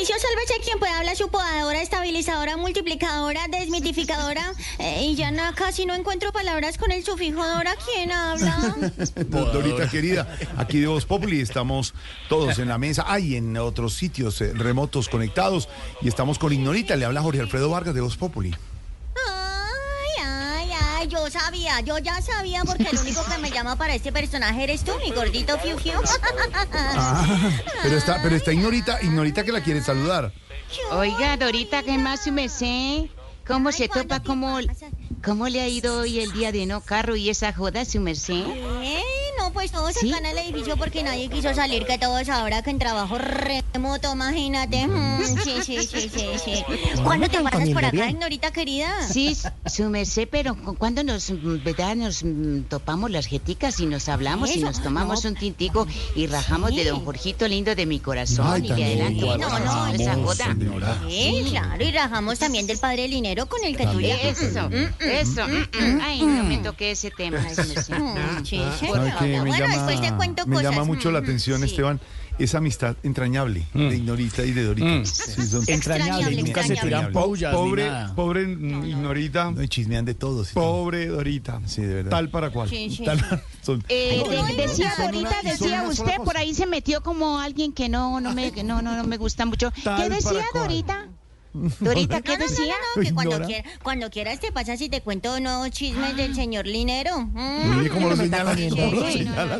edificio, sálvese quien pueda hablar su podadora, estabilizadora, multiplicadora, desmitificadora. Eh, y ya casi no encuentro palabras con el sufijo Dora. ¿Quién habla? Do- Dorita querida, aquí de Voz Populi estamos todos en la mesa, hay en otros sitios eh, remotos conectados y estamos con Ignorita, le habla Jorge Alfredo Vargas de Voz Populi. Yo sabía, yo ya sabía porque el único que me llama para este personaje eres tú, mi gordito Fiu Fiu. Ah, pero está, pero está Ignorita, Ignorita que la quiere saludar. Oiga, Dorita, ¿qué más su merced? ¿Cómo Ay, se ¿cuándo topa? ¿Cómo? ¿Cómo le ha ido hoy el día de no carro y esa joda, su merced? Eh, no, pues todos ¿Sí? acá en el edificio porque nadie quiso salir, que todos ahora que en trabajo remoto, imagínate. Mm, sí, sí, sí, sí, sí. ¿Cuándo te pasas por acá, Ignorita querida? Sí, su merced, pero cu- cuando nos, mm, verdad, nos mm, topamos las jeticas y nos hablamos y nos tomamos no. un tintico y rajamos de don Jorgito lindo de mi corazón Ay, y de adelante no, no, rajamos, esa señora. Sí, claro, y rajamos también del padre Linero con el que tú ya... Eso, eso, mm, mm. ay, no me toqué ese tema. Mm, Sí. Me, Bueno, llama, después te cuento me cosas. llama mucho la Mm, atención, sí. Esteban, esa amistad entrañable de Ignorita y de Dorita. Sí, son- Entrañable, Nunca se tiran pollas pobre, ni nada. pobre mm, Ignorita, No, y chismean de todos. sí. pobre Dorita. Sí, de verdad. Tal para cual. Sí, sí, Tal- son- Eh, de- no, decía no, Dorita, una decía usted, por ahí se metió como alguien que no, no me, no, no, no me gusta mucho. Tal ¿Qué decía. Dorita? Dorita, ¿qué No, no, no, decía? no, que cuando, Ignora. quiera- cuando quieras te pasas y te cuento nuevos chismes del señor Linero. Mm. Cómo lo me señala,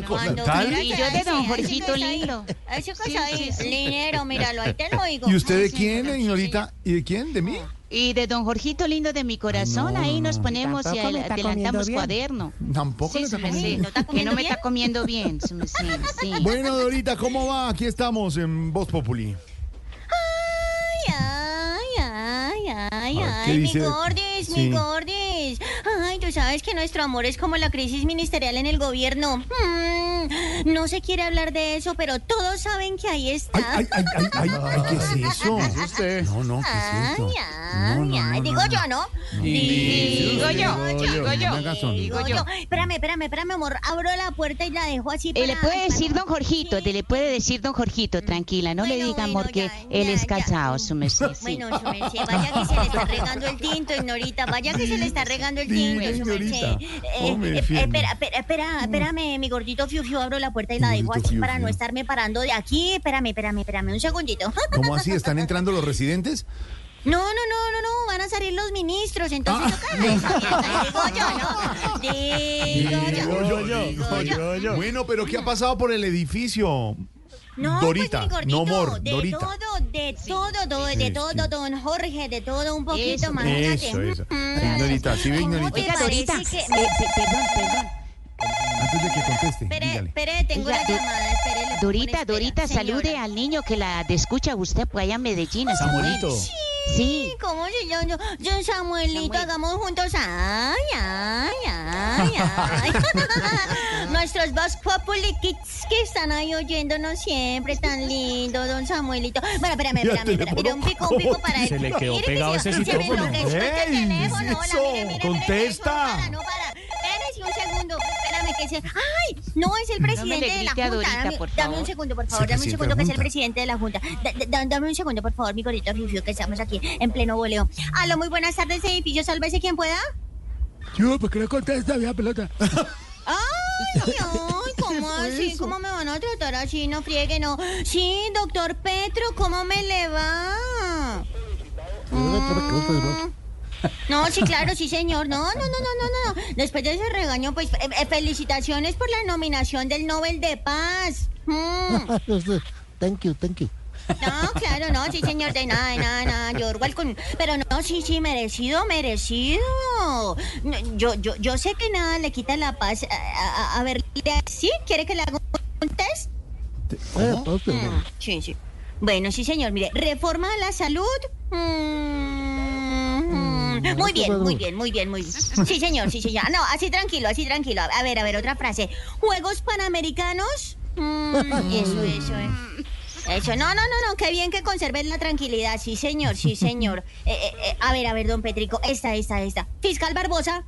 cuando Y yo de don Jorgito lindo. Eso que Sí, está ahí, sí, sí. Linero, míralo, ahí te lo digo. ¿Y usted de sí, quién, sí, Ignorita? ¿Y de quién? ¿De mí? Y de don Jorgito lindo de mi corazón, ahí nos ponemos y me adelantamos cuaderno. Tampoco Sí, merced, comiendo. ¿No está que no me está comiendo bien, sí. Bueno, Dorita, ¿cómo va? Aquí estamos en Voz Populi. Ay, ay, ¿qué mi gordis, Sí. mi gordis. Ay, tú sabes que nuestro amor es como la crisis ministerial en el gobierno. Mm, no se quiere hablar de eso, pero todos saben que ahí está. Ay, ay, ay, ay, ay, ay, ¿qué es eso? usted? No, no, ¿qué es esto? Ay, ay, No, no, ay. no, Digo no, yo, ¿no? Digo yo, digo yo, digo yo. Espérame, espérame, espérame, amor. Abro la puerta y la dejo así. Eh, para- le puede decir para- don Jorgito, Sí. te le puede decir don Jorgito, tranquila, no le diga bueno, amor que ya, él es casado, su merced, sí. Bueno, su merced, vaya que se le está regando el tinto, Ignorita, vaya que se le está regando el tinto, su merced. Ignorita, ¿cómo me Eh, eh, espera, espera, espera, espérame, mi gordito Fiu Fiu, abro la puerta y la dejo así para no estarme parando de aquí. Espérame, espérame, espérame, un segundito. ¿Cómo así? ¿Están entrando los residentes? No, no, no, no, no, van a salir los ministros, entonces Ah. toca Digo yo, ¿no? Digo yo. digo yo. yo. Bueno, pero ¿qué ha pasado por el edificio? No, Dorita, pues, mi gordito, no more, de Dorita. todo, de todo, do- de todo, don Jorge, de todo un poquito, Eso, imagínate. Eso, eso. Mm. Ignorita, ¿sí ve, ¿Cómo Ignorita? te Oiga, Dorita, que- eh, pe- perdón, perdón. Antes de que conteste, Espere, dígale. espere, tengo Oiga, la llamada, espere. Dorita, espera, Dorita, señora. salude al niño que la escucha usted por allá en Medellín. Samuelito. Sí. Sí, ¿cómo se llama? Yo, yo, Samuelito, Samuel. hagamos juntos. Ay, ay, ay, ay. Nuestros Voz Populi Kids que están ahí oyéndonos siempre, tan lindo, don Samuelito. Bueno, espérame, espérame, espérame. Mira, un pico, un pico para él. Se le quedó Mire que pegado se- ese se me citófono. enloqueció este ¡Ey! teléfono. Hola, mire, mire, mire, Contesta. No para, no para. Que. ¡Ay! No, es el presidente le de la Junta. Dorita, dame, por dame un segundo, por Sí, favor. Dame un segundo que es el presidente de la Junta. Da- da- dame un segundo, por favor, mi gorrito Fiu, que estamos aquí en pleno voleo. Aló, muy buenas tardes, edificio. Sálvese quien pueda. Yo, ¿por qué no contesta, vieja pelota? Ay, ay, ¿cómo así? ¿Cómo me van a tratar así? No friegue, no. Sí, doctor Petro, ¿cómo me le va? Mm. No, sí, claro, sí, señor. No, no, no, no, no, no. Después de ese regaño, pues, eh, eh, felicitaciones por la nominación del Nobel de Paz. Mm. Thank you, thank you. No, claro, no, sí, señor, de nada, de nada, de nada. Yo igual con... Pero no, sí, sí, merecido, merecido. No, Yo, yo, yo sé que nada le quita la paz. A, a- a ver, ¿sí? ¿Quiere que le haga un test? Mm, Sí, sí. Bueno, sí, señor. Mire, reforma a la salud. Mm, muy bien, muy bien, muy bien, muy bien. Sí, señor, sí, señor. No, así tranquilo, así tranquilo. A ver, a ver, otra frase. Juegos Panamericanos. Mm, eso, eso, eh. Eso, no, no, no, no, qué bien que conserven la tranquilidad, sí, señor, sí, señor. Eh, eh, eh, a ver, a ver, don Petrico, esta, esta, esta. Fiscal Barbosa.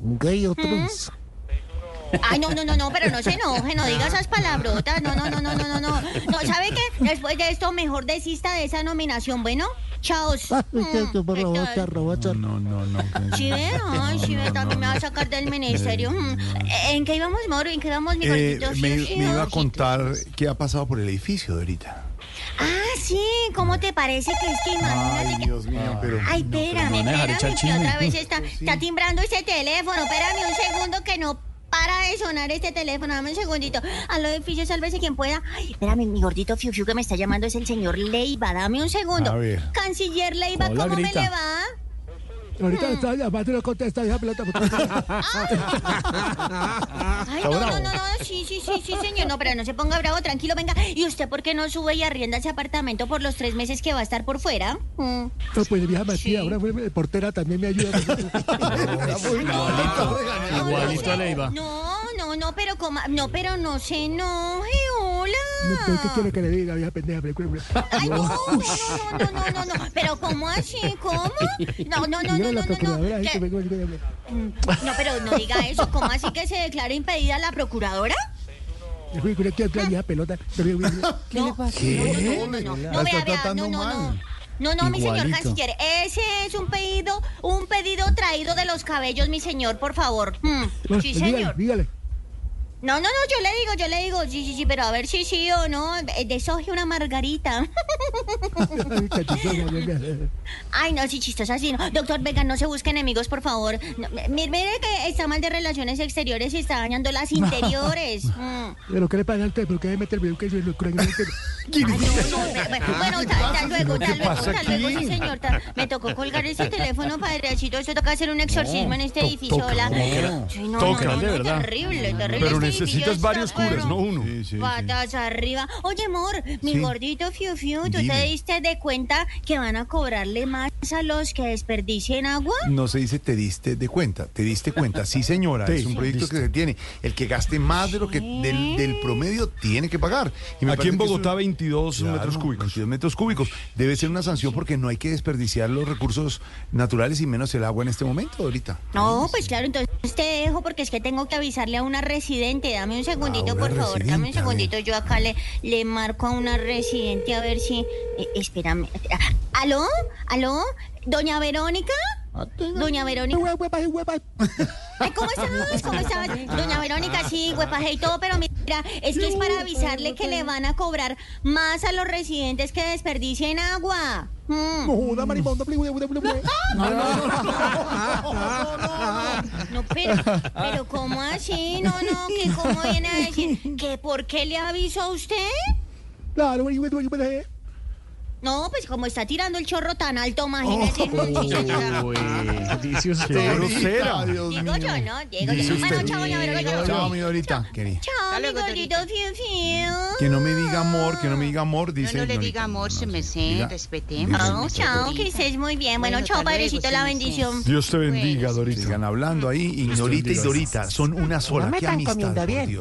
Gay otros. Ay, no, no, no, no, pero no se enoje, no diga esas palabrotas. No, no, no, no, no, no, no. No, ¿sabe qué? Después de esto, mejor desista de esa nominación, ¿bueno? Chao. Ah, robot. No, no, no. Sí, ve, ay, sí, ve, también me va a sacar del ministerio. Mm. ¿En qué íbamos, Mauro? ¿En qué íbamos, mi Eh, gordito? me, me iba a contar qué ha pasado por el edificio de ahorita. Ah, sí, ¿cómo te parece que es que imagínate Ay. Dios mío, pero... Ay, espérame, espérame, que otra vez está, está timbrando ese teléfono. Espérame un segundo que no para de sonar este teléfono. Dame un segundito. A lo edificio, sálvese quien pueda. Ay, espérame, mi gordito Fiu Fiu que me está llamando es el señor Leiva. Dame un segundo. A ver. Canciller Leiva, Hola, ¿cómo grita. me le va? Ahorita estaba llamando y no contesta, vieja pelota. Ay, no, no, no, no, sí, sí, sí, sí, señor. No, pero no se ponga bravo, tranquilo, venga. ¿Y usted por qué no sube y arrienda ese apartamento por los tres meses que va a estar por fuera? Mm. No, pues vieja Matías, Sí. ahora fue portera también me ayuda. Igualito a Leiva. No, no, no, pero como, no, pero no se enoje. No, pero ¿Qué quiere que le diga, vieja pendeja? Ay, no, no, no, no, no, no, no, pero ¿cómo así? ¿Cómo? No, no, no, no, no, no, procuradora no. ¿Qué? No, pero no diga eso. ¿Cómo así que se declara impedida la procuradora? Pelota. ¿Qué le pasa? No, no, no, no, no, vea, vea, no, no, no. No, no, mi señor canciller, ese es un pedido, un pedido traído de los cabellos, mi señor, por favor. Mm, No, Sí, señor. dígale. No, no, no, yo le digo, yo le digo, sí, sí, sí, pero a ver si sí o no, eh, deshoje una margarita. Ay, no, sí, chistosa, así, no. Doctor, venga, no se busque enemigos, por favor. No, mire, mire que está mal de relaciones exteriores y está dañando las interiores. Mm. Pero ¿qué le pasa a usted? ¿Por qué mete el video que yo lo creo Ay, no, no, bueno, tal, tal luego, tal luego, tal luego, sí, señor. tal- Me tocó colgar ese teléfono, padrecito. Esto toca hacer un exorcismo en este edificio. hola. Sí, no, Toca, no, no, de no, verdad. terrible, terrible. Necesitas varios curas, pero no uno. Patas arriba. Oye, amor, mi Sí. gordito Fiu Fiu, ¿tú Dime. te diste de cuenta que van a cobrarle más a los que desperdicien agua? No se dice te diste de cuenta, te diste cuenta. Sí, señora, Sí, es un proyecto que se tiene. El que gaste más de lo que del, del promedio tiene que pagar. Y me Aquí en Bogotá, un- 22 Claro, metros cúbicos. 22 metros cúbicos. Debe ser una sanción porque no hay que desperdiciar los recursos naturales y menos el agua en este momento, ahorita. No, pues claro, entonces te dejo porque es que tengo que avisarle a una residente. Dame un segundito, A una por favor. Dame un residente, segundito. Yo acá le, le marco a una residente a ver si. eh, espérame. Ah, ¿Aló? ¿Aló? ¿Doña Verónica? Doña Verónica. Ay, ¿cómo estás? ¿Cómo estás? Doña Verónica, sí, huepaje y todo, pero mira, es que es para avisarle que le van a cobrar más a los residentes que desperdicien agua. Mm. No joda, marimonda. bli, bli. No, pero, pero ¿cómo así? No, no, que cómo viene a decir que por qué le aviso a usted? Claro, No, pues como está tirando el chorro tan alto, imagínese. Uy, dice usted. grosera. Dios Digo mío. yo, ¿no? Digo Dice yo. usted. Bueno, chao, doña Verónica. Chao, mi Dorita, querida. Chao, mi gordito fiu fiu. Que no me diga amor, que no me diga amor, dice. no le diga amor, se me sé, Diga- respetemos. diga- Oh, chao, que estés muy bien. Bueno, Bueno, chao, hasta luego, padrecito, la sí. bendición. Dios te bendiga, Dorita. Sigan hablando ahí. Ignorita y. Dorita son una sola. me Qué están amistad, comiendo por bien. Dios.